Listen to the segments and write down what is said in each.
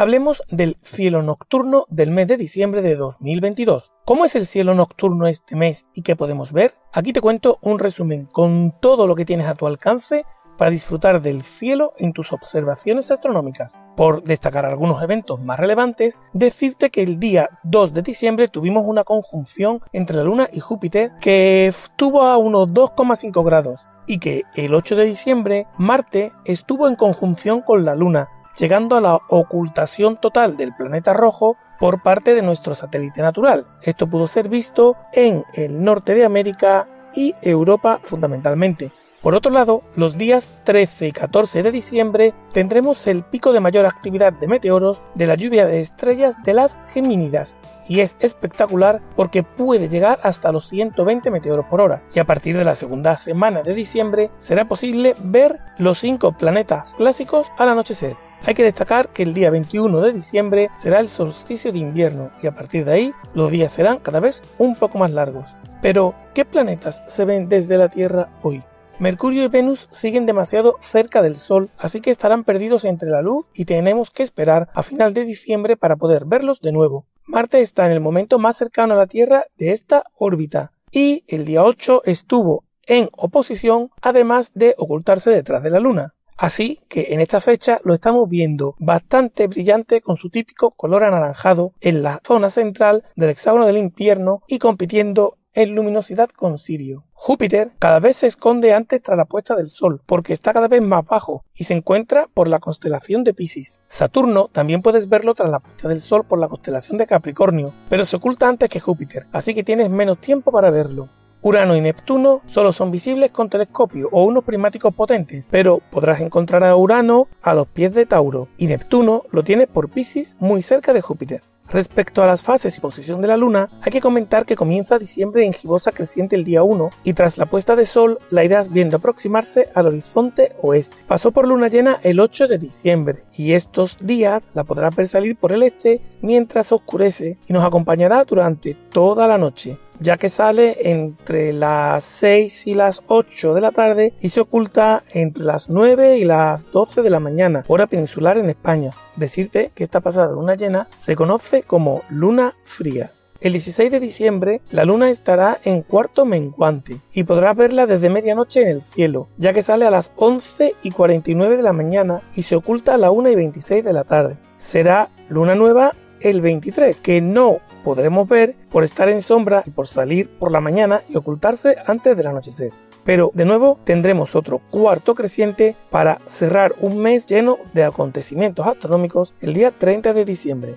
hablemos del cielo nocturno del mes de diciembre de 2022. ¿Cómo es el cielo nocturno este mes y qué podemos ver? Aquí te cuento un resumen con todo lo que tienes a tu alcance para disfrutar del cielo en tus observaciones astronómicas. Por destacar algunos eventos más relevantes, decirte que el día 2 de diciembre tuvimos una conjunción entre la Luna y Júpiter que estuvo a unos 2,5 grados y que el 8 de diciembre Marte estuvo en conjunción con la Luna, llegando a la ocultación total del planeta rojo por parte de nuestro satélite natural. Esto pudo ser visto en el norte de América y Europa fundamentalmente. Por otro lado, los días 13 y 14 de diciembre tendremos el pico de mayor actividad de meteoros de la lluvia de estrellas de las Gemínidas, y es espectacular porque puede llegar hasta los 120 meteoros por hora, y a partir de la segunda semana de diciembre será posible ver los cinco planetas clásicos al anochecer. Hay que destacar que el día 21 de diciembre será el solsticio de invierno y a partir de ahí los días serán cada vez un poco más largos. Pero, ¿qué planetas se ven desde la Tierra hoy? Mercurio y Venus siguen demasiado cerca del Sol, así que estarán perdidos entre la luz y tenemos que esperar a final de diciembre para poder verlos de nuevo. Marte está en el momento más cercano a la Tierra de esta órbita y el día 8 estuvo en oposición además de ocultarse detrás de la Luna. Así que en esta fecha lo estamos viendo bastante brillante con su típico color anaranjado en la zona central del hexágono del invierno y compitiendo en luminosidad con Sirio. Júpiter cada vez se esconde antes tras la puesta del Sol, porque está cada vez más bajo y se encuentra por la constelación de Pisces. Saturno también puedes verlo tras la puesta del Sol por la constelación de Capricornio, pero se oculta antes que Júpiter, así que tienes menos tiempo para verlo. Urano y Neptuno solo son visibles con telescopio o unos prismáticos potentes, pero podrás encontrar a Urano a los pies de Tauro y Neptuno lo tienes por Pisces muy cerca de Júpiter. Respecto a las fases y posición de la luna, hay que comentar que comienza diciembre en gibosa creciente el día 1 y tras la puesta de sol la irás viendo aproximarse al horizonte oeste. Pasó por luna llena el 8 de diciembre y estos días la podrás ver salir por el este mientras oscurece y nos acompañará durante toda la noche ya que sale entre las 6 y las 8 de la tarde y se oculta entre las 9 y las 12 de la mañana, hora peninsular en España. Decirte que esta pasada luna llena se conoce como luna fría. El 16 de diciembre la luna estará en cuarto menguante y podrás verla desde medianoche en el cielo, ya que sale a las 11 y 49 de la mañana y se oculta a la 1 y 26 de la tarde. Será luna nueva el 23, que no podremos ver por estar en sombra y por salir por la mañana y ocultarse antes del anochecer. Pero de nuevo tendremos otro cuarto creciente para cerrar un mes lleno de acontecimientos astronómicos el día 30 de diciembre.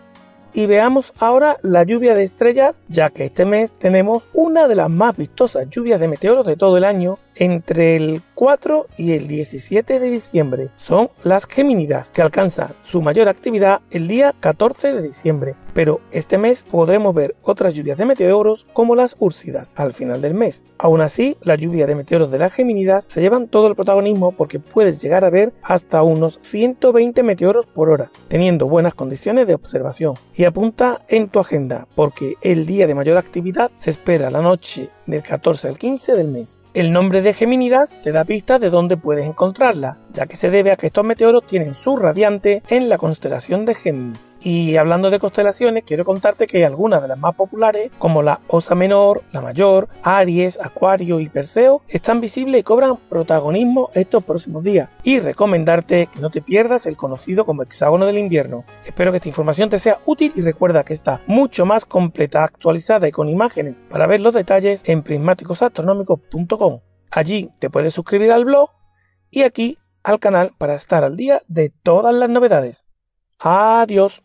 Y veamos ahora la lluvia de estrellas, ya que este mes tenemos una de las más vistosas lluvias de meteoros de todo el año entre el 4 y el 17 de diciembre. Son las Gemínidas, que alcanzan su mayor actividad el día 14 de diciembre. Pero este mes podremos ver otras lluvias de meteoros como las Úrsidas al final del mes. Aún así, la lluvia de meteoros de las Gemínidas se llevan todo el protagonismo porque puedes llegar a ver hasta unos 120 meteoros por hora, teniendo buenas condiciones de observación. Y apunta en tu agenda porque el día de mayor actividad se espera la noche del 14 al 15 del mes. El nombre de Gemínidas te da pista de dónde puedes encontrarla, ya que se debe a que estos meteoros tienen su radiante en la constelación de Géminis. Y hablando de constelaciones, quiero contarte que algunas de las más populares, como la Osa Menor, la Mayor, Aries, Acuario y Perseo, están visibles y cobran protagonismo estos próximos días. Y recomendarte que no te pierdas el conocido como hexágono del invierno. Espero que esta información te sea útil y recuerda que está mucho más completa, actualizada y con imágenes para ver los detalles en prismáticosastronómicos.com Allí te puedes suscribir al blog y aquí al canal para estar al día de todas las novedades. Adiós.